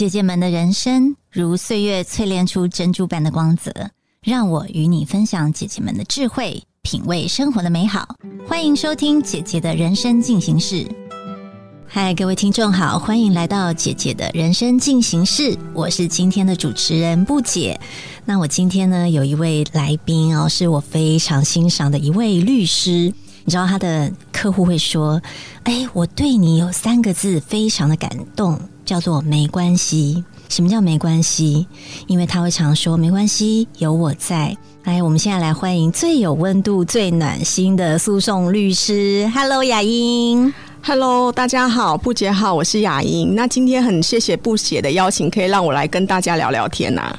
姐姐们的人生如岁月淬炼出珍珠般的光泽，让我与你分享姐姐们的智慧，品味生活的美好。欢迎收听姐姐的人生进行式。嗨，各位听众好，欢迎来到姐姐的人生进行式。我是今天的主持人不解。那我今天呢，有一位来宾哦，是我非常欣赏的一位律师。你知道他的客户会说：“哎，我对你有三个字非常的感动，叫做没关系。什么叫没关系？因为他会常说没关系，有我在。来，我们现在来欢迎最有温度、最暖心的诉讼律师。Hello，雅英。Hello，大家好，布姐好，我是雅英。那今天很谢谢布姐的邀请，可以让我来跟大家聊聊天呐。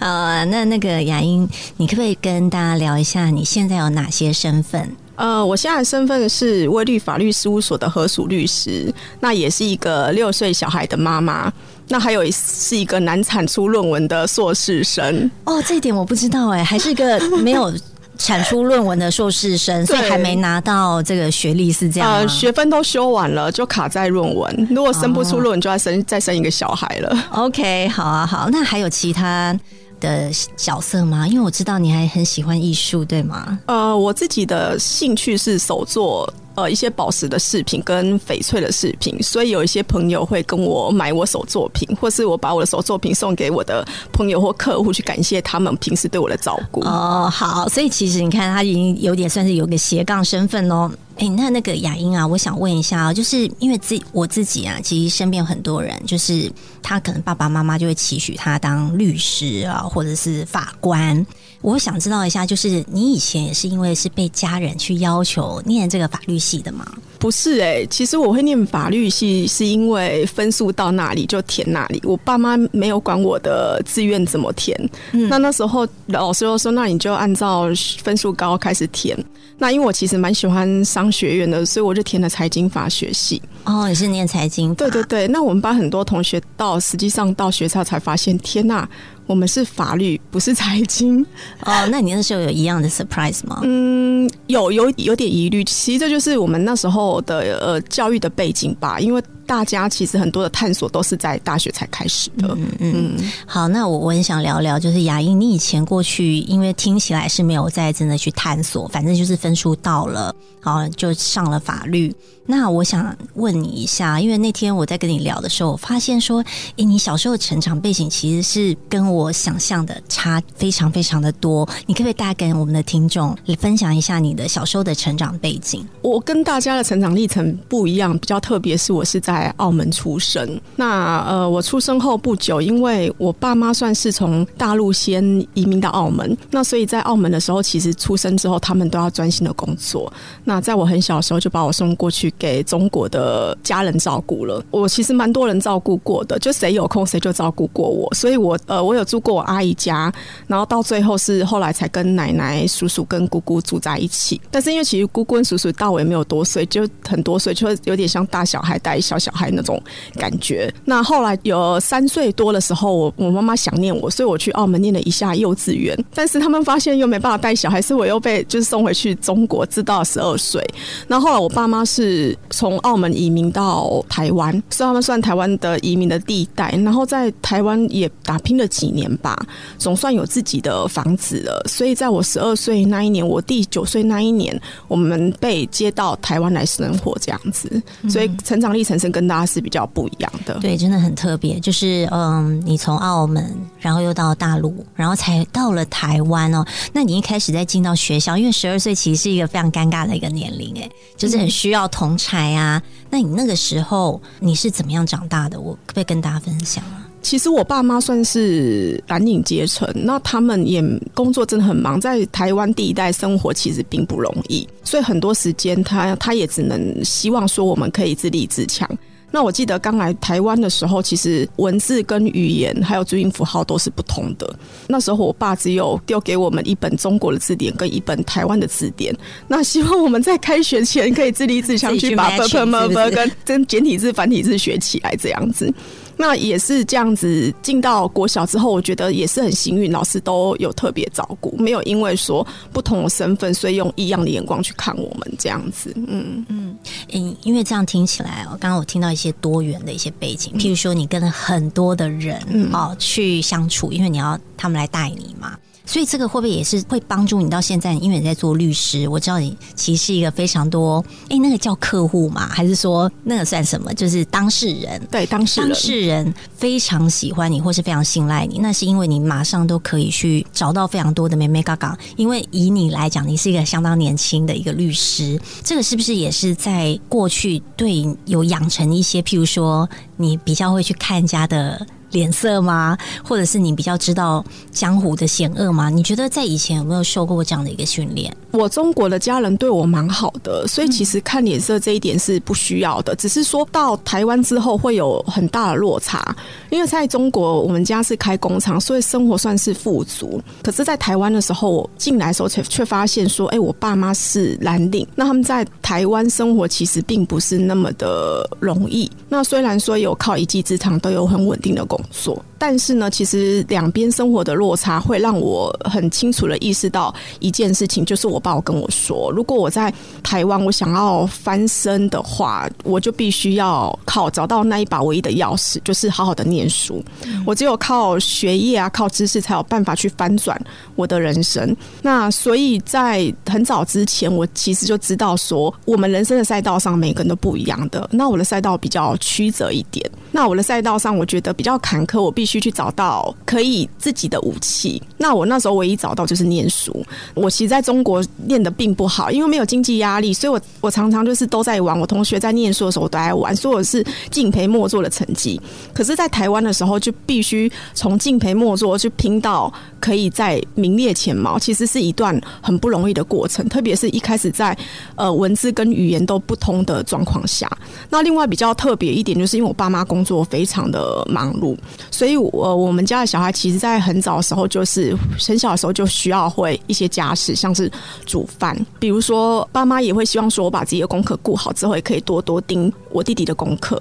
呃，那那个雅英，你可不可以跟大家聊一下你现在有哪些身份？呃，我现在的身份是威律法律事务所的合署律师，那也是一个六岁小孩的妈妈，那还有是一个难产出论文的硕士生。哦，这一点我不知道哎，还是一个没有产出论文的硕士生，所以还没拿到这个学历是这样呃，学分都修完了，就卡在论文。如果生不出论文，就要生再生一个小孩了。OK，好啊，好，那还有其他。的角色吗？因为我知道你还很喜欢艺术，对吗？呃，我自己的兴趣是手作，呃，一些宝石的饰品跟翡翠的饰品，所以有一些朋友会跟我买我手作品，或是我把我的手作品送给我的朋友或客户，去感谢他们平时对我的照顾。哦，好，所以其实你看，他已经有点算是有个斜杠身份哦。哎，那那个雅英啊，我想问一下啊，就是因为自我自己啊，其实身边有很多人，就是他可能爸爸妈妈就会期许他当律师啊，或者是法官。我想知道一下，就是你以前也是因为是被家人去要求念这个法律系的吗？不是哎，其实我会念法律系是因为分数到哪里就填哪里，我爸妈没有管我的志愿怎么填。嗯那那时候老师又说，那你就按照分数高开始填。那因为我其实蛮喜欢商学院的，所以我就填了财经法学系。哦，你是念财经？对对对。那我们班很多同学到实际上到学校才发现，天呐！我们是法律，不是财经哦。那你那时候有一样的 surprise 吗？嗯，有有有点疑虑。其实这就是我们那时候的呃教育的背景吧，因为。大家其实很多的探索都是在大学才开始的。嗯嗯，好，那我我很想聊聊，就是雅英，你以前过去，因为听起来是没有在真的去探索，反正就是分数到了，好就上了法律。那我想问你一下，因为那天我在跟你聊的时候，我发现说，诶，你小时候的成长背景其实是跟我想象的差非常非常的多。你可不可以大概跟我们的听众分享一下你的小时候的成长背景？我跟大家的成长历程不一样，比较特别是我是在。在澳门出生，那呃，我出生后不久，因为我爸妈算是从大陆先移民到澳门，那所以在澳门的时候，其实出生之后，他们都要专心的工作。那在我很小的时候，就把我送过去给中国的家人照顾了。我其实蛮多人照顾过的，就谁有空谁就照顾过我，所以我呃，我有住过我阿姨家，然后到最后是后来才跟奶奶、叔叔跟姑姑住在一起。但是因为其实姑姑跟叔叔大我也没有多岁，就很多岁，就有点像大小孩带小小。孩那种感觉。那后来有三岁多的时候，我我妈妈想念我，所以我去澳门念了一下幼稚园。但是他们发现又没办法带小孩，所以我又被就是送回去中国，直到十二岁。那后来我爸妈是从澳门移民到台湾，所以他们算台湾的移民的地带。然后在台湾也打拼了几年吧，总算有自己的房子了。所以在我十二岁那一年，我弟九岁那一年，我们被接到台湾来生活，这样子。所以成长历程是跟大家是比较不一样的，对，真的很特别。就是嗯，你从澳门，然后又到大陆，然后才到了台湾哦。那你一开始在进到学校，因为十二岁其实是一个非常尴尬的一个年龄，哎，就是很需要同才啊。那你那个时候你是怎么样长大的？我可不可以跟大家分享啊？其实我爸妈算是蓝领阶层，那他们也工作真的很忙，在台湾第一代生活其实并不容易，所以很多时间他他也只能希望说我们可以自立自强。那我记得刚来台湾的时候，其实文字跟语言还有注音符号都是不同的。那时候我爸只有丢给我们一本中国的字典跟一本台湾的字典。那希望我们在开学前可以自立自强，去把 b p m b 跟跟简体字、繁体字学起来这样子。那也是这样子进到国小之后，我觉得也是很幸运，老师都有特别照顾，没有因为说不同的身份，所以用异样的眼光去看我们这样子。嗯嗯嗯，因为这样听起来哦，刚刚我听到一些多元的一些背景，譬如说你跟很多的人哦去相处，因为你要他们来带你嘛。所以这个会不会也是会帮助你到现在？因为你在做律师，我知道你其实是一个非常多，哎，那个叫客户嘛，还是说那个算什么？就是当事人，对，当事人，当事人非常喜欢你，或是非常信赖你，那是因为你马上都可以去找到非常多的妹妹嘎嘎。因为以你来讲，你是一个相当年轻的一个律师，这个是不是也是在过去对有养成一些，譬如说你比较会去看家的？脸色吗？或者是你比较知道江湖的险恶吗？你觉得在以前有没有受过这样的一个训练？我中国的家人对我蛮好的，所以其实看脸色这一点是不需要的。只是说到台湾之后会有很大的落差，因为在中国我们家是开工厂，所以生活算是富足。可是，在台湾的时候，我进来的时候却却发现说，哎，我爸妈是蓝领，那他们在台湾生活其实并不是那么的容易。那虽然说有靠一技之长，都有很稳定的工作。但是呢，其实两边生活的落差会让我很清楚的意识到一件事情，就是我爸跟我说，如果我在台湾我想要翻身的话，我就必须要靠找到那一把唯一的钥匙，就是好好的念书。我只有靠学业啊，靠知识才有办法去翻转我的人生。那所以在很早之前，我其实就知道说，我们人生的赛道上每个人都不一样的。那我的赛道比较曲折一点，那我的赛道上我觉得比较坎坷，我必须。去去找到可以自己的武器。那我那时候唯一找到就是念书。我其实在中国念的并不好，因为没有经济压力，所以我我常常就是都在玩。我同学在念书的时候都在玩，所以我是敬陪末座的成绩。可是，在台湾的时候，就必须从敬陪末座去拼到可以在名列前茅，其实是一段很不容易的过程。特别是一开始在呃文字跟语言都不通的状况下。那另外比较特别一点，就是因为我爸妈工作非常的忙碌，所以。我我们家的小孩，其实，在很早的时候，就是很小的时候就需要会一些家事，像是煮饭。比如说，爸妈也会希望说，我把自己的功课顾好之后，也可以多多盯我弟弟的功课。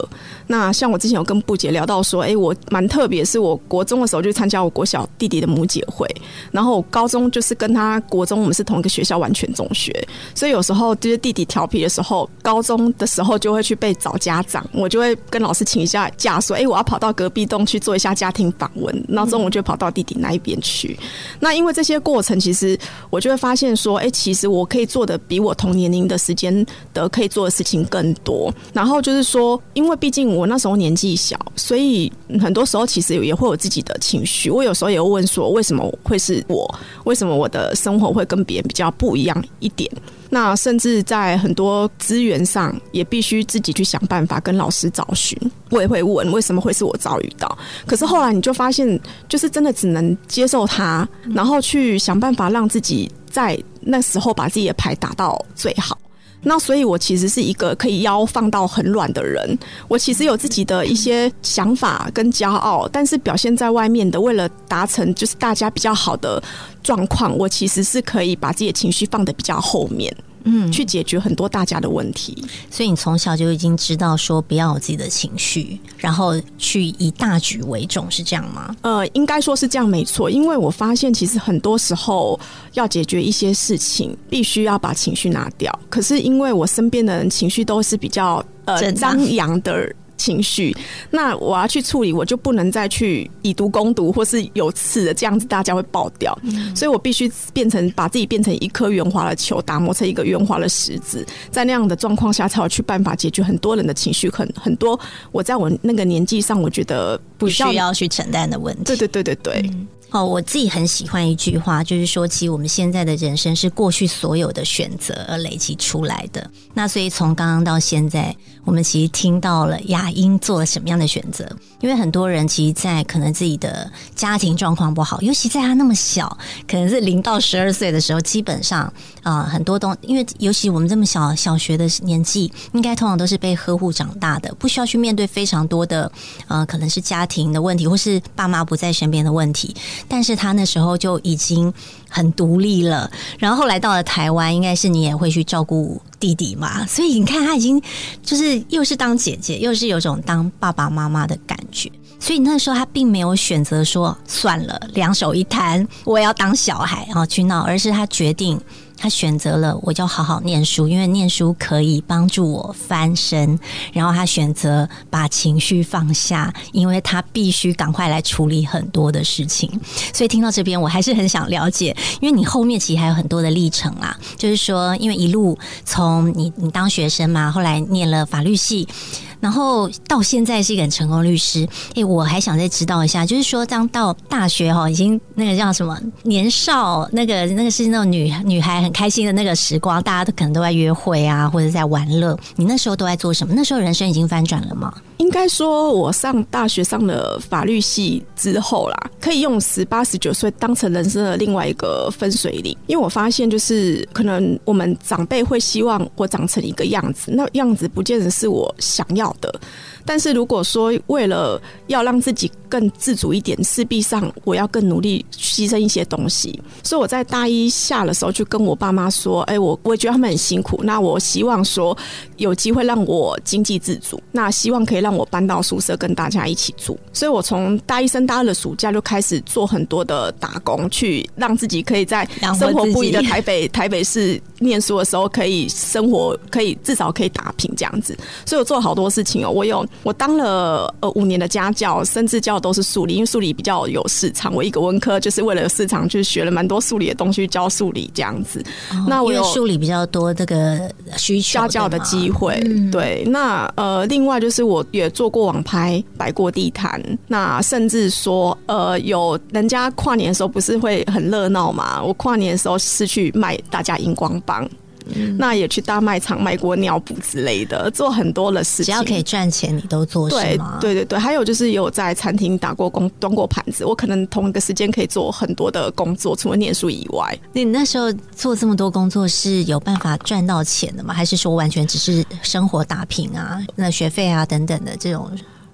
那像我之前有跟布姐聊到说，哎，我蛮特别，是我国中的时候就参加我国小弟弟的母姐会，然后高中就是跟他国中我们是同一个学校，完全中学。所以有时候就是弟弟调皮的时候，高中的时候就会去被找家长，我就会跟老师请一下假，说，哎，我要跑到隔壁栋去做一下家。听访问，然后中午就跑到弟弟那一边去。那因为这些过程，其实我就会发现说，哎，其实我可以做的比我同年龄的时间的可以做的事情更多。然后就是说，因为毕竟我那时候年纪小，所以很多时候其实也会有自己的情绪。我有时候也会问说，为什么会是我？为什么我的生活会跟别人比较不一样一点？那甚至在很多资源上，也必须自己去想办法跟老师找寻。我也会问，为什么会是我遭遇到？可是后来你就发现，就是真的只能接受它，然后去想办法让自己在那时候把自己的牌打到最好。那所以，我其实是一个可以腰放到很软的人。我其实有自己的一些想法跟骄傲，但是表现在外面的，为了达成就是大家比较好的状况，我其实是可以把自己的情绪放的比较后面。嗯，去解决很多大家的问题，所以你从小就已经知道说不要有自己的情绪，然后去以大局为重，是这样吗？呃，应该说是这样，没错。因为我发现其实很多时候要解决一些事情，必须要把情绪拿掉。可是因为我身边的人情绪都是比较呃张扬的。情绪，那我要去处理，我就不能再去以毒攻毒，或是有刺的这样子，大家会爆掉。所以我必须变成把自己变成一颗圆滑的球，打磨成一个圆滑的石子，在那样的状况下，才有去办法解决很多人的情绪。很很多，我在我那个年纪上，我觉得不需要去承担的问题。对对对对对。哦，我自己很喜欢一句话，就是说，其实我们现在的人生是过去所有的选择而累积出来的。那所以从刚刚到现在，我们其实听到了雅英做了什么样的选择。因为很多人其实，在可能自己的家庭状况不好，尤其在他那么小，可能是零到十二岁的时候，基本上啊，很多东，因为尤其我们这么小小学的年纪，应该通常都是被呵护长大的，不需要去面对非常多的呃，可能是家庭的问题，或是爸妈不在身边的问题。但是他那时候就已经很独立了，然后后来到了台湾，应该是你也会去照顾弟弟嘛，所以你看他已经就是又是当姐姐，又是有种当爸爸妈妈的感觉。所以那时候他并没有选择说算了，两手一摊，我要当小孩然后去闹，而是他决定。他选择了我就好好念书，因为念书可以帮助我翻身。然后他选择把情绪放下，因为他必须赶快来处理很多的事情。所以听到这边，我还是很想了解，因为你后面其实还有很多的历程啦。就是说，因为一路从你你当学生嘛，后来念了法律系。然后到现在是一个很成功律师，哎，我还想再知道一下，就是说，当到大学哈，已经那个叫什么年少，那个那个是那种女女孩很开心的那个时光，大家都可能都在约会啊，或者在玩乐。你那时候都在做什么？那时候人生已经翻转了吗？应该说，我上大学上了法律系之后啦，可以用十八十九岁当成人生的另外一个分水岭，因为我发现，就是可能我们长辈会希望我长成一个样子，那样子不见得是我想要。的，但是如果说为了要让自己更自主一点，势必上我要更努力牺牲一些东西。所以我在大一下的时候就跟我爸妈说：“哎，我我觉得他们很辛苦，那我希望说有机会让我经济自主，那希望可以让我搬到宿舍跟大家一起住。”所以，我从大一升大二的暑假就开始做很多的打工，去让自己可以在生活不易的台北台北市念书的时候，可以生活可以至少可以打拼这样子。所以我做了好多。事情哦，我有我当了呃五年的家教，甚至教的都是数理，因为数理比较有市场。我一个文科就是为了市场，去学了蛮多数理的东西，教数理这样子。那我有数理比较多这个需求家教的机会。对，那呃，另外就是我也做过网拍，摆过地摊。那甚至说呃，有人家跨年的时候不是会很热闹嘛？我跨年的时候是去卖大家荧光棒。那也去大卖场卖过尿布之类的，做很多的事情。只要可以赚钱，你都做？对对对，还有就是有在餐厅打过工，端过盘子。我可能同一个时间可以做很多的工作，除了念书以外。你那时候做这么多工作是有办法赚到钱的吗？还是说完全只是生活打拼啊？那学费啊等等的这种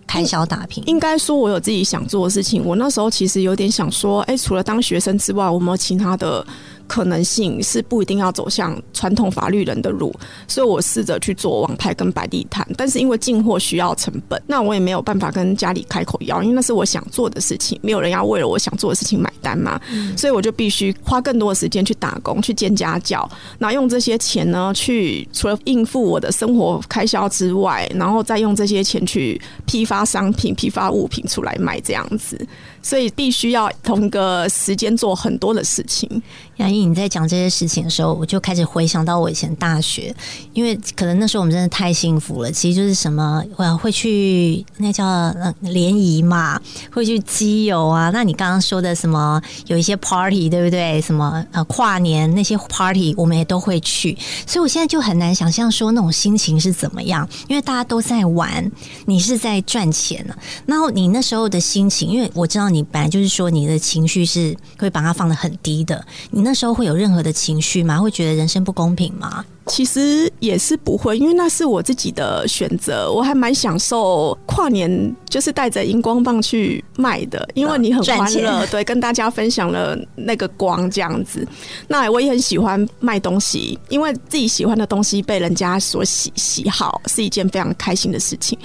开销打拼？应该说，我有自己想做的事情。我那时候其实有点想说，哎，除了当学生之外，我没有其他的。可能性是不一定要走向传统法律人的路，所以我试着去做网拍跟摆地摊，但是因为进货需要成本，那我也没有办法跟家里开口要，因为那是我想做的事情，没有人要为了我想做的事情买单嘛，所以我就必须花更多的时间去打工，去兼家教，然后用这些钱呢，去除了应付我的生活开销之外，然后再用这些钱去批发商品、批发物品出来卖，这样子。所以必须要同个时间做很多的事情。杨毅，你在讲这些事情的时候，我就开始回想到我以前大学，因为可能那时候我们真的太幸福了。其实就是什么，我会去那叫联谊嘛，会去基友啊。那你刚刚说的什么，有一些 party 对不对？什么呃跨年那些 party，我们也都会去。所以我现在就很难想象说那种心情是怎么样，因为大家都在玩，你是在赚钱呢。然后你那时候的心情，因为我知道你。你本来就是说你的情绪是会把它放的很低的，你那时候会有任何的情绪吗？会觉得人生不公平吗？其实也是不会，因为那是我自己的选择。我还蛮享受跨年，就是带着荧光棒去卖的，因为你很欢乐，对，跟大家分享了那个光这样子。那我也很喜欢卖东西，因为自己喜欢的东西被人家所喜喜好，是一件非常开心的事情。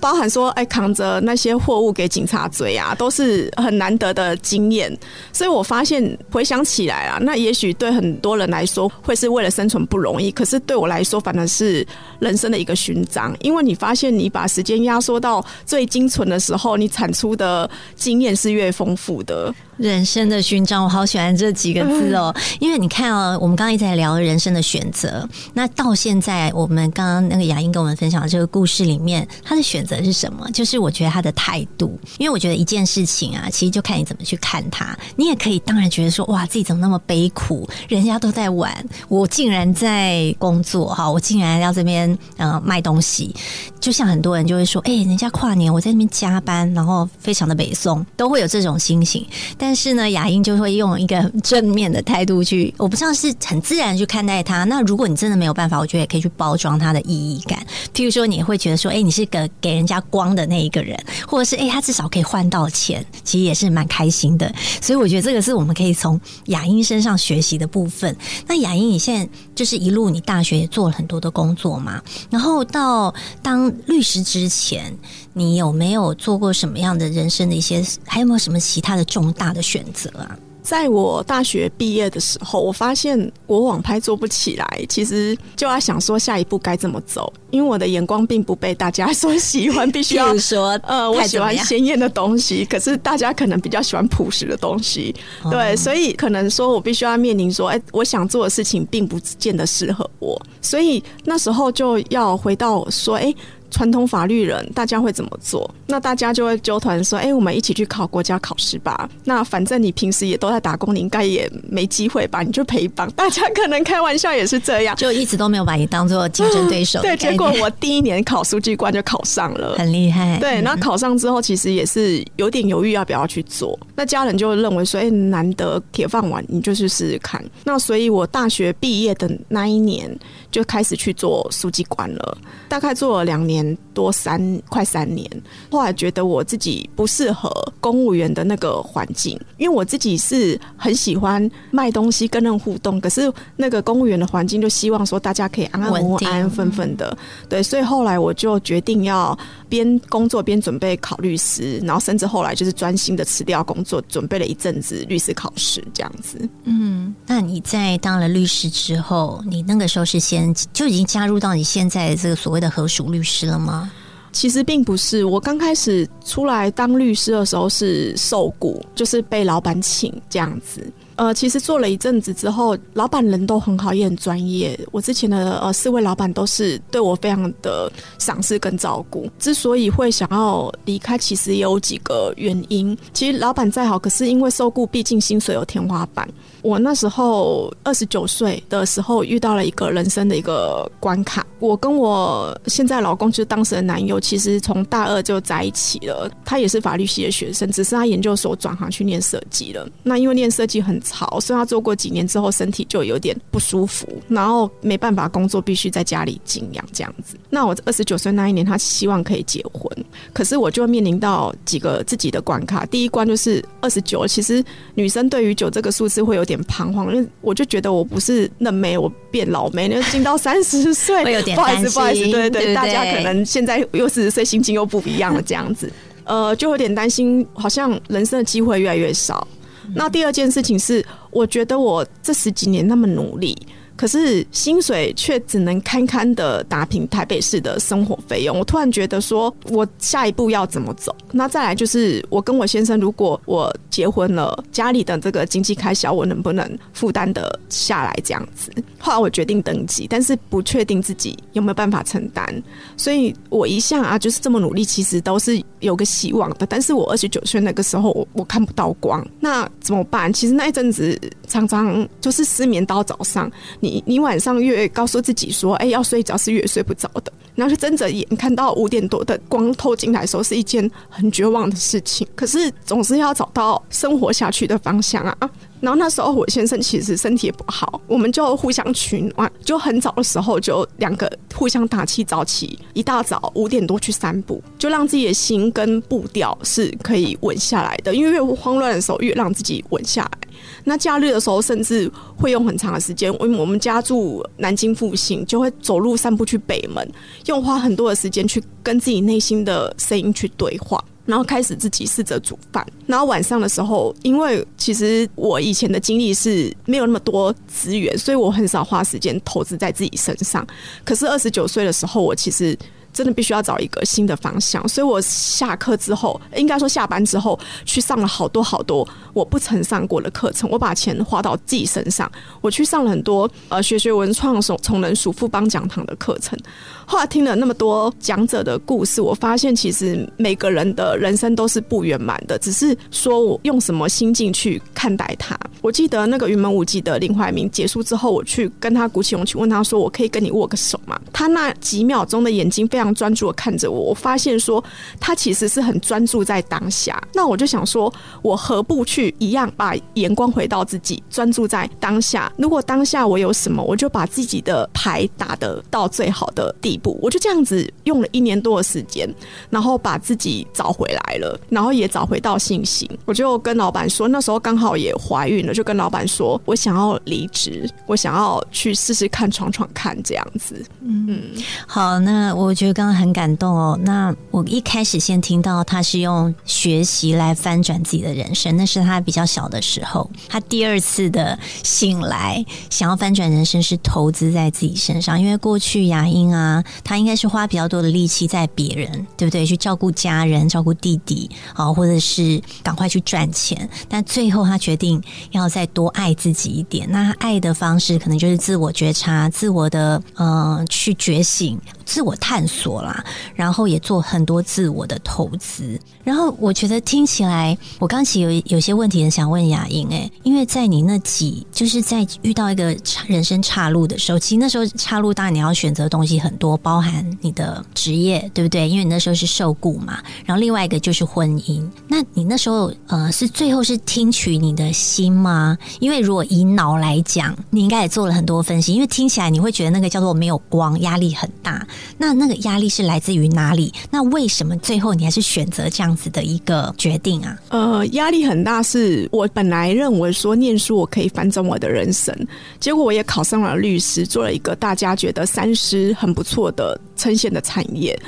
包含说，哎，扛着那些货物给警察追啊，都是很难得的经验。所以我发现回想起来啊，那也许对很多人来说，会是为了生存不容易，可是对我来说，反而是人生的一个勋章。因为你发现，你把时间压缩到最精纯的时候，你产出的经验是越丰富的。人生的勋章，我好喜欢这几个字哦。因为你看哦，我们刚刚一直在聊人生的选择，那到现在，我们刚刚那个雅英跟我们分享的这个故事里面，他的选择是什么？就是我觉得他的态度。因为我觉得一件事情啊，其实就看你怎么去看它。你也可以当然觉得说，哇，自己怎么那么悲苦？人家都在玩，我竟然在工作哈，我竟然要这边呃卖东西。就像很多人就会说，哎，人家跨年我在那边加班，然后非常的北宋，都会有这种心情，但。但是呢，雅英就会用一个正面的态度去，我不知道是很自然去看待它。那如果你真的没有办法，我觉得也可以去包装它的意义感。譬如说，你会觉得说，哎，你是个给人家光的那一个人，或者是哎，他至少可以换到钱，其实也是蛮开心的。所以我觉得这个是我们可以从雅英身上学习的部分。那雅英，你现在就是一路你大学也做了很多的工作嘛，然后到当律师之前，你有没有做过什么样的人生的一些，还有没有什么其他的重大的选择啊？在我大学毕业的时候，我发现我网拍做不起来，其实就要想说下一步该怎么走，因为我的眼光并不被大家所喜欢，必须要 说呃，我喜欢鲜艳的东西，可是大家可能比较喜欢朴实的东西，对，所以可能说我必须要面临说，哎，我想做的事情并不见得适合我，所以那时候就要回到说，哎。传统法律人，大家会怎么做？那大家就会纠团说：“哎，我们一起去考国家考试吧。”那反正你平时也都在打工，你应该也没机会吧？你就陪绑。大家可能开玩笑也是这样，就一直都没有把你当做竞争对手。对，结果我第一年考书记官就考上了，很厉害。对，那考上之后，其实也是有点犹豫要不要去做。那家人就认为说：“哎，难得铁饭碗，你就去试试看。”那所以，我大学毕业的那一年就开始去做书记官了，大概做了两年。多三快三年，后来觉得我自己不适合公务员的那个环境，因为我自己是很喜欢卖东西跟人互动，可是那个公务员的环境就希望说大家可以安安稳稳、安安分分的，对，所以后来我就决定要边工作边准备考律师，然后甚至后来就是专心的辞掉工作，准备了一阵子律师考试这样子。嗯，那你在当了律师之后，你那个时候是先就已经加入到你现在这个所谓的合署律师。了吗？其实并不是，我刚开始出来当律师的时候是受雇，就是被老板请这样子。呃，其实做了一阵子之后，老板人都很好，也很专业。我之前的呃四位老板都是对我非常的赏识跟照顾。之所以会想要离开，其实也有几个原因。其实老板再好，可是因为受雇，毕竟薪水有天花板。我那时候二十九岁的时候，遇到了一个人生的一个关卡。我跟我现在老公就是当时的男友，其实从大二就在一起了。他也是法律系的学生，只是他研究所转行去念设计了。那因为念设计很潮，所以他做过几年之后，身体就有点不舒服，然后没办法工作，必须在家里静养这样子。那我二十九岁那一年，他希望可以结婚，可是我就面临到几个自己的关卡。第一关就是二十九，其实女生对于九这个数字会有点彷徨，因为我就觉得我不是嫩妹，我变老妹，那进到三十岁。有点 不好意思，不好意思，对对，大家可能现在又四十岁，心情又不一样了，这样子，呃，就有点担心，好像人生的机会越来越少。那第二件事情是，我觉得我这十几年那么努力。可是薪水却只能堪堪的打平台北市的生活费用，我突然觉得说，我下一步要怎么走？那再来就是我跟我先生，如果我结婚了，家里的这个经济开销我能不能负担得下来？这样子，后来我决定登记，但是不确定自己有没有办法承担，所以我一向啊就是这么努力，其实都是有个希望的。但是我二十九岁那个时候，我我看不到光，那怎么办？其实那一阵子常常就是失眠到早上，你。你你晚上越告诉自己说，哎，要睡着是越睡不着的，然后就睁着眼看到五点多的光透进来的时候，是一件很绝望的事情。可是总是要找到生活下去的方向啊。然后那时候我先生其实身体也不好，我们就互相取暖，就很早的时候就两个互相打气，早起一大早五点多去散步，就让自己的心跟步调是可以稳下来的。因为越慌乱的时候，越让自己稳下来。那假日的时候，甚至会用很长的时间，因为我们家住南京复兴，就会走路散步去北门，用花很多的时间去跟自己内心的声音去对话。然后开始自己试着煮饭，然后晚上的时候，因为其实我以前的经历是没有那么多资源，所以我很少花时间投资在自己身上。可是二十九岁的时候，我其实。真的必须要找一个新的方向，所以我下课之后，应该说下班之后，去上了好多好多我不曾上过的课程。我把钱花到自己身上，我去上了很多呃学学文创、从从人数富邦讲堂的课程。后来听了那么多讲者的故事，我发现其实每个人的人生都是不圆满的，只是说我用什么心境去看待它。我记得那个云门舞集的林怀民结束之后，我去跟他鼓起勇气问他说：“我可以跟你握个手吗？”他那几秒钟的眼睛常专注的看着我，我发现说他其实是很专注在当下。那我就想说，我何不去一样把眼光回到自己，专注在当下？如果当下我有什么，我就把自己的牌打得到最好的地步。我就这样子用了一年多的时间，然后把自己找回来了，然后也找回到信心。我就跟老板说，那时候刚好。好也怀孕了，就跟老板说，我想要离职，我想要去试试看闯闯看这样子。嗯，好，那我觉得就刚刚很感动哦。那我一开始先听到他是用学习来翻转自己的人生，那是他比较小的时候。他第二次的醒来，想要翻转人生是投资在自己身上，因为过去雅英啊，他应该是花比较多的力气在别人，对不对？去照顾家人，照顾弟弟，啊，或者是赶快去赚钱。但最后他决定要再多爱自己一点。那爱的方式可能就是自我觉察、自我的呃去觉醒。自我探索啦，然后也做很多自我的投资。然后我觉得听起来，我刚其实有有些问题很想问雅莹哎，因为在你那几就是在遇到一个人生岔路的时候，其实那时候岔路当然你要选择东西很多，包含你的职业，对不对？因为你那时候是受雇嘛。然后另外一个就是婚姻。那你那时候呃是最后是听取你的心吗？因为如果以脑来讲，你应该也做了很多分析，因为听起来你会觉得那个叫做没有光，压力很大。那那个压力是来自于哪里？那为什么最后你还是选择这样子的一个决定啊？呃，压力很大，是我本来认为说念书我可以翻转我的人生，结果我也考上了律师，做了一个大家觉得三师很不错的称线的产业。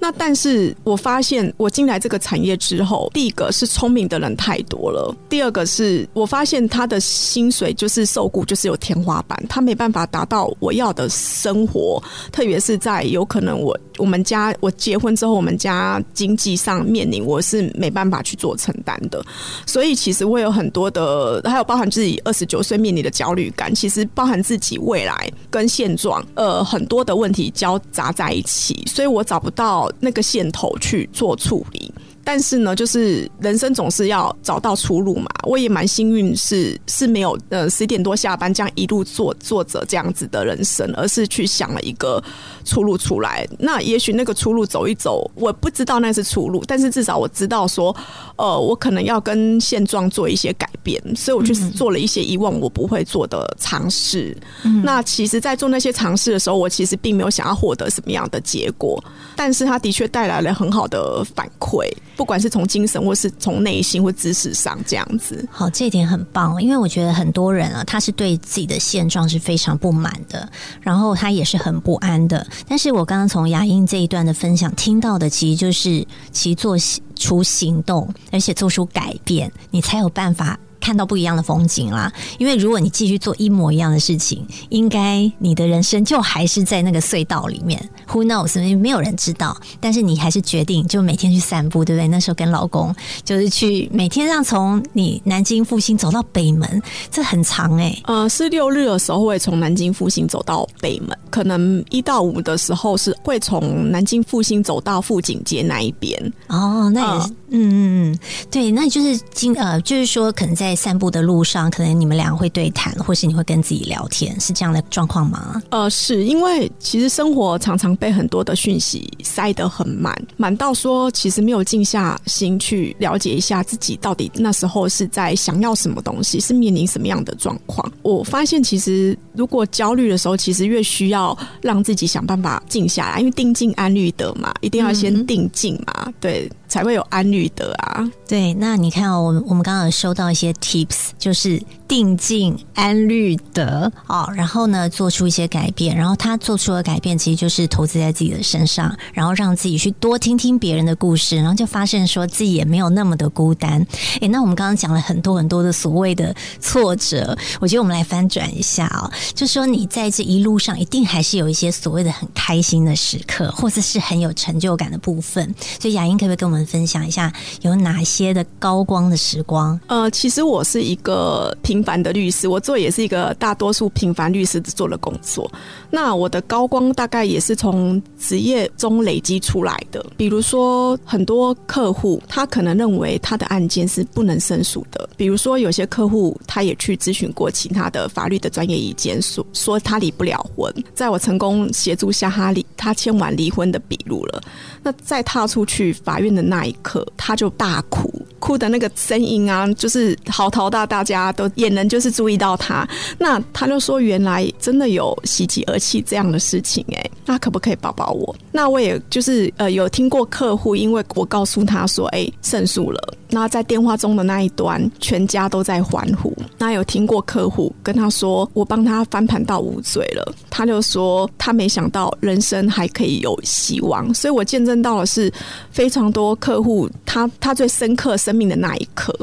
那但是我发现我进来这个产业之后，第一个是聪明的人太多了，第二个是我发现他的薪水就是受雇就是有天花板，他没办法达到我要的生活，特别是在有。可能我我们家我结婚之后，我们家经济上面临我是没办法去做承担的，所以其实我有很多的，还有包含自己二十九岁面临的焦虑感，其实包含自己未来跟现状，呃，很多的问题交杂在一起，所以我找不到那个线头去做处理。但是呢，就是人生总是要找到出路嘛。我也蛮幸运，是是没有呃十点多下班这样一路做做着这样子的人生，而是去想了一个出路出来。那也许那个出路走一走，我不知道那是出路，但是至少我知道说，呃，我可能要跟现状做一些改变，所以我去做了一些以往我不会做的尝试。那其实，在做那些尝试的时候，我其实并没有想要获得什么样的结果，但是它的确带来了很好的反馈。不管是从精神，或是从内心或知识上，这样子，好，这一点很棒。因为我觉得很多人啊，他是对自己的现状是非常不满的，然后他也是很不安的。但是我刚刚从雅英这一段的分享听到的，其实就是其做出行动，而且做出改变，你才有办法。看到不一样的风景啦，因为如果你继续做一模一样的事情，应该你的人生就还是在那个隧道里面。Who knows？没有人知道。但是你还是决定就每天去散步，对不对？那时候跟老公就是去每天让从你南京复兴走到北门，这很长哎。呃，是六日的时候会从南京复兴走到北门，可能一到五的时候是会从南京复兴走到富锦街那一边。哦，那也是，嗯嗯嗯，对，那就是今呃，就是说可能在。在散步的路上，可能你们两个会对谈，或是你会跟自己聊天，是这样的状况吗？呃，是因为其实生活常常被很多的讯息塞得很满，满到说其实没有静下心去了解一下自己到底那时候是在想要什么东西，是面临什么样的状况。我发现其实如果焦虑的时候，其实越需要让自己想办法静下来，因为定静安虑得嘛，一定要先定静嘛，对。才会有安律得啊！对，那你看哦，我们我们刚刚有收到一些 tips，就是。定静安律得哦，然后呢，做出一些改变。然后他做出的改变，其实就是投资在自己的身上，然后让自己去多听听别人的故事，然后就发现说自己也没有那么的孤单。诶，那我们刚刚讲了很多很多的所谓的挫折，我觉得我们来翻转一下哦，就说你在这一路上一定还是有一些所谓的很开心的时刻，或者是很有成就感的部分。所以雅英可不可以跟我们分享一下有哪些的高光的时光？呃，其实我是一个平。凡的律师，我做也是一个大多数平凡律师做的工作。那我的高光大概也是从职业中累积出来的。比如说，很多客户他可能认为他的案件是不能申诉的。比如说，有些客户他也去咨询过其他的法律的专业意见，说说他离不了婚。在我成功协助下，他离他签完离婚的笔录了。那在踏出去法院的那一刻，他就大哭，哭的那个声音啊，就是嚎啕大，大家都也能就是注意到他。那他就说，原来真的有喜极而泣这样的事情，哎，那可不可以抱抱我？那我也就是呃有听过客户，因为我告诉他说，哎，胜诉了。那在电话中的那一端，全家都在欢呼。那有听过客户跟他说，我帮他翻盘到五嘴了，他就说他没想到人生还可以有希望。所以我见证到的是非常多客户他他最深刻生命的那一刻。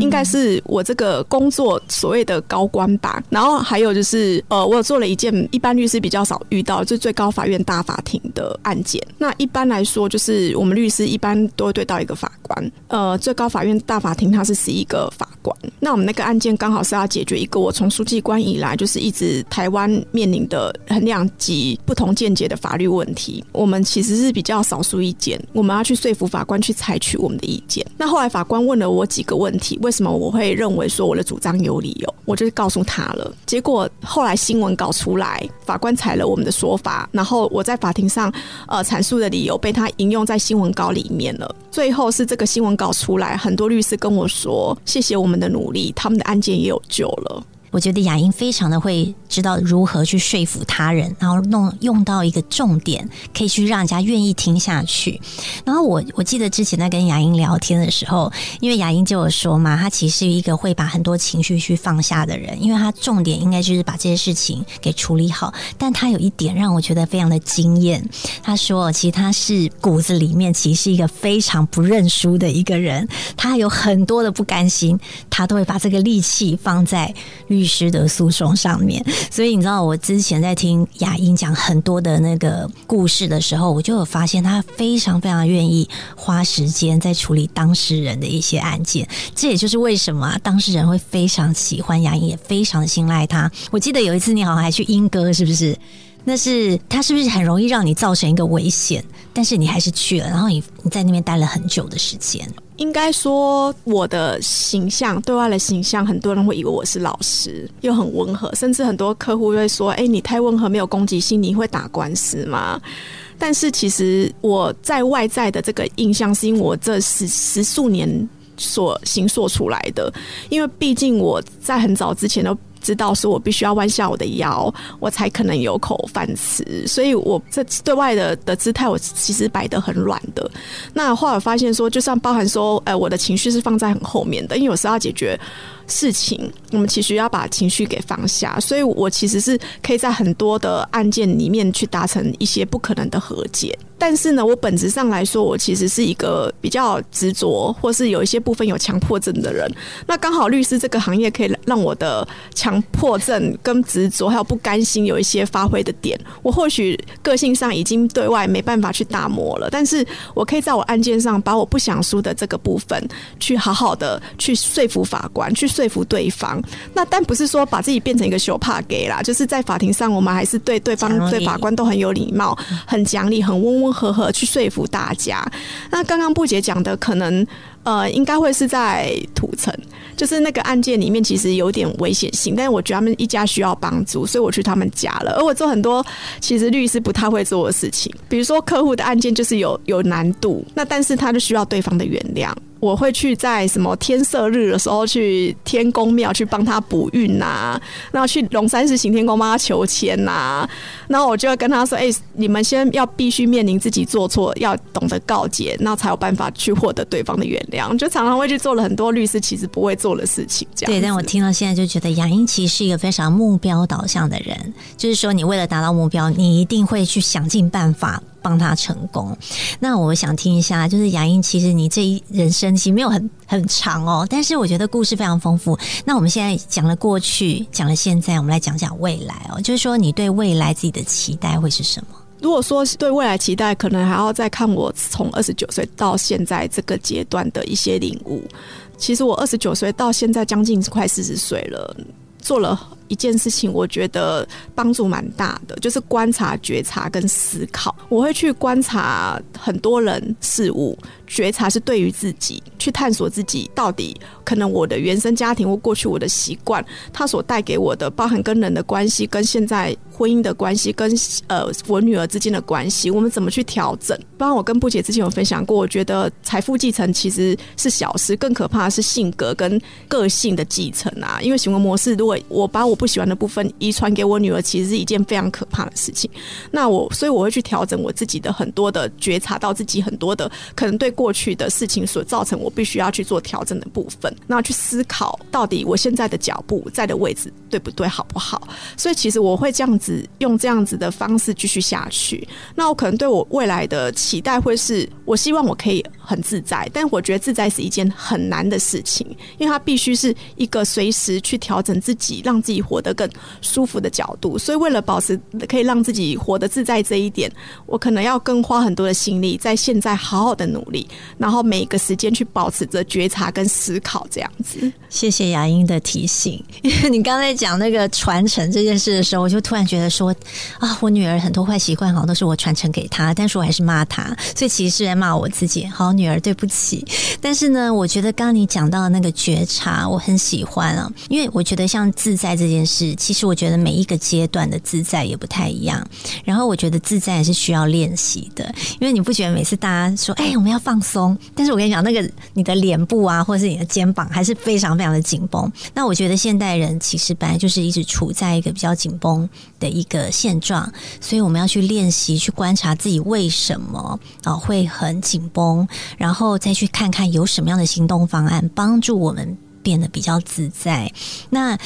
应该是我这个工作所谓的高官吧，然后还有就是，呃，我有做了一件一般律师比较少遇到，就最高法院大法庭的案件。那一般来说，就是我们律师一般都会对到一个法官，呃，最高法院大法庭它是十一个法官。那我们那个案件刚好是要解决一个我从书记官以来就是一直台湾面临的很两极不同见解的法律问题。我们其实是比较少数意见，我们要去说服法官去采取我们的意见。那后来法官问了我几个问题。为什么我会认为说我的主张有理由？我就是告诉他了。结果后来新闻稿出来，法官采了我们的说法，然后我在法庭上呃阐述的理由被他引用在新闻稿里面了。最后是这个新闻稿出来，很多律师跟我说谢谢我们的努力，他们的案件也有救了。我觉得雅英非常的会知道如何去说服他人，然后弄用到一个重点，可以去让人家愿意听下去。然后我我记得之前在跟雅英聊天的时候，因为雅英就有说嘛，他其实是一个会把很多情绪去放下的人，因为他重点应该就是把这些事情给处理好。但他有一点让我觉得非常的惊艳，他说其实他是骨子里面其实是一个非常不认输的一个人，他有很多的不甘心，他都会把这个力气放在律。律师的诉讼上面，所以你知道，我之前在听雅英讲很多的那个故事的时候，我就有发现他非常非常愿意花时间在处理当事人的一些案件。这也就是为什么当事人会非常喜欢雅英，也非常信赖他。我记得有一次你好像还去英歌，是不是？那是他是不是很容易让你造成一个危险？但是你还是去了，然后你你在那边待了很久的时间。应该说，我的形象对外的形象，很多人会以为我是老师，又很温和，甚至很多客户会说：“哎，你太温和，没有攻击性，你会打官司吗？”但是其实我在外在的这个印象，是因为我这十十数年所形塑出来的。因为毕竟我在很早之前都。知道说我必须要弯下我的腰，我才可能有口饭吃，所以我这对外的的姿态，我其实摆得很软的。那后来发现说，就算包含说，呃，我的情绪是放在很后面的，因为有时候要解决。事情，我们其实要把情绪给放下，所以我其实是可以在很多的案件里面去达成一些不可能的和解。但是呢，我本质上来说，我其实是一个比较执着，或是有一些部分有强迫症的人。那刚好律师这个行业可以让我的强迫症跟执着还有不甘心有一些发挥的点。我或许个性上已经对外没办法去打磨了，但是我可以在我案件上把我不想输的这个部分，去好好的去说服法官去。说服对方，那但不是说把自己变成一个羞怕给啦，就是在法庭上，我们还是对对方、对法官都很有礼貌、很讲理、很温温呵呵去说服大家。那刚刚布姐讲的，可能呃，应该会是在土城，就是那个案件里面其实有点危险性，但是我觉得他们一家需要帮助，所以我去他们家了。而我做很多其实律师不太会做的事情，比如说客户的案件就是有有难度，那但是他就需要对方的原谅。我会去在什么天色日的时候去天公庙去帮他补运呐，然后去龙山寺行天宫帮他求签呐，然后我就会跟他说：“哎，你们先要必须面临自己做错，要懂得告解，那才有办法去获得对方的原谅。”就常常会去做了很多律师其实不会做的事情。这样对，但我听到现在就觉得杨英其实是一个非常目标导向的人，就是说你为了达到目标，你一定会去想尽办法。帮他成功。那我想听一下，就是雅英，其实你这一人生其实没有很很长哦，但是我觉得故事非常丰富。那我们现在讲了过去，讲了现在，我们来讲讲未来哦。就是说，你对未来自己的期待会是什么？如果说是对未来期待，可能还要再看我从二十九岁到现在这个阶段的一些领悟。其实我二十九岁到现在将近快四十岁了，做了。一件事情，我觉得帮助蛮大的，就是观察、觉察跟思考。我会去观察很多人事物，觉察是对于自己去探索自己到底可能我的原生家庭或过去我的习惯，它所带给我的，包含跟人的关系、跟现在婚姻的关系、跟呃我女儿之间的关系，我们怎么去调整？包括我跟布姐之前有分享过，我觉得财富继承其实是小事，更可怕的是性格跟个性的继承啊。因为行为模式，如果我把我我不喜欢的部分遗传给我女儿，其实是一件非常可怕的事情。那我所以我会去调整我自己的很多的觉察到自己很多的可能对过去的事情所造成我必须要去做调整的部分，那去思考到底我现在的脚步在的位置对不对，好不好？所以其实我会这样子用这样子的方式继续下去。那我可能对我未来的期待会是我希望我可以很自在，但我觉得自在是一件很难的事情，因为它必须是一个随时去调整自己，让自己活得更舒服的角度。所以为了保持可以让自己活得自在这一点，我可能要更花很多的心力，在现在好好的努力，然后每一个时间去保持着觉察跟思考，这样子。谢谢雅英的提醒，因为你刚才讲那个传承这件事的时候，我就突然觉得说啊，我女儿很多坏习惯好像都是我传承给她，但是我还是骂她，所以其实是在骂我自己。好，女儿，对不起。但是呢，我觉得刚刚你讲到的那个觉察，我很喜欢啊，因为我觉得像自在这件件事，其实我觉得每一个阶段的自在也不太一样。然后我觉得自在也是需要练习的，因为你不觉得每次大家说哎我们要放松，但是我跟你讲那个你的脸部啊，或者是你的肩膀还是非常非常的紧绷。那我觉得现代人其实本来就是一直处在一个比较紧绷的一个现状，所以我们要去练习去观察自己为什么啊会很紧绷，然后再去看看有什么样的行动方案帮助我们变得比较自在。那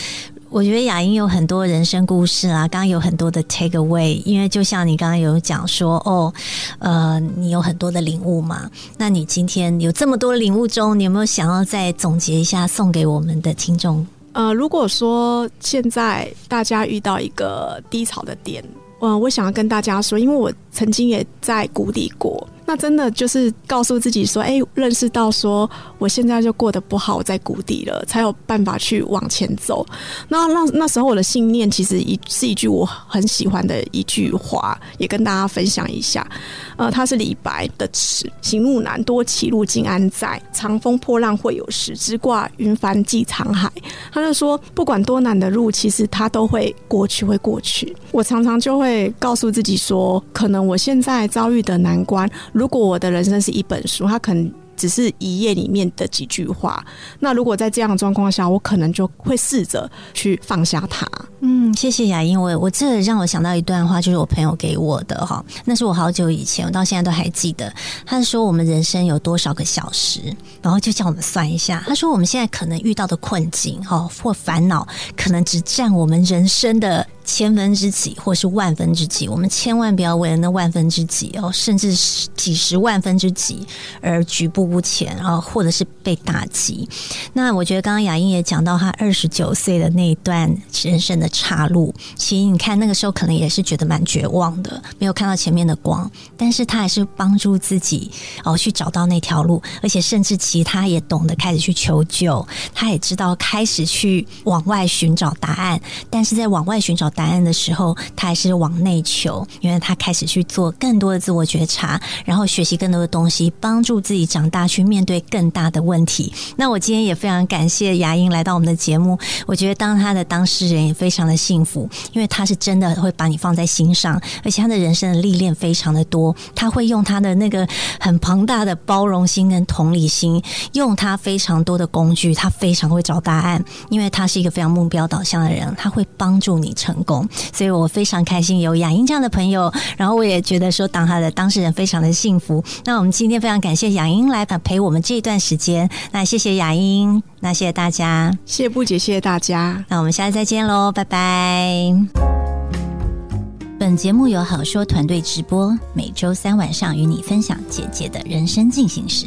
我觉得雅英有很多人生故事啊，刚刚有很多的 take away，因为就像你刚刚有讲说，哦，呃，你有很多的领悟嘛，那你今天有这么多领悟中，你有没有想要再总结一下，送给我们的听众？呃，如果说现在大家遇到一个低潮的点，嗯，我想要跟大家说，因为我曾经也在谷底过。那真的就是告诉自己说，哎，认识到说我现在就过得不好，在谷底了，才有办法去往前走。那那那时候我的信念其实一是一句我很喜欢的一句话，也跟大家分享一下。呃，它是李白的词：“行路难，多歧路，今安在？长风破浪会有时，直挂云帆济沧海。”他就说，不管多难的路，其实他都会过去，会过去。我常常就会告诉自己说，可能我现在遭遇的难关。如果我的人生是一本书，它可能只是一页里面的几句话。那如果在这样的状况下，我可能就会试着去放下它。嗯，谢谢雅英。我我这让我想到一段话，就是我朋友给我的哈，那是我好久以前，我到现在都还记得。他说我们人生有多少个小时，然后就叫我们算一下。他说我们现在可能遇到的困境哈或烦恼，可能只占我们人生的。千分之几，或是万分之几，我们千万不要为了那万分之几哦，甚至是几十万分之几而举步不前，啊或者是被打击。那我觉得刚刚雅英也讲到，她二十九岁的那一段人生的岔路，其实你看那个时候可能也是觉得蛮绝望的，没有看到前面的光，但是他还是帮助自己哦去找到那条路，而且甚至其他也懂得开始去求救，他也知道开始去往外寻找答案，但是在往外寻找。答案的时候，他还是往内求，因为他开始去做更多的自我觉察，然后学习更多的东西，帮助自己长大，去面对更大的问题。那我今天也非常感谢雅英来到我们的节目。我觉得当他的当事人也非常的幸福，因为他是真的会把你放在心上，而且他的人生的历练非常的多，他会用他的那个很庞大的包容心跟同理心，用他非常多的工具，他非常会找答案，因为他是一个非常目标导向的人，他会帮助你成。所以我非常开心有雅英这样的朋友，然后我也觉得说当他的当事人非常的幸福。那我们今天非常感谢雅英来陪我们这一段时间，那谢谢雅英，那谢谢大家，谢谢布姐，谢谢大家，那我们下次再见喽，拜拜。本节目由好说团队直播，每周三晚上与你分享姐姐的人生进行时。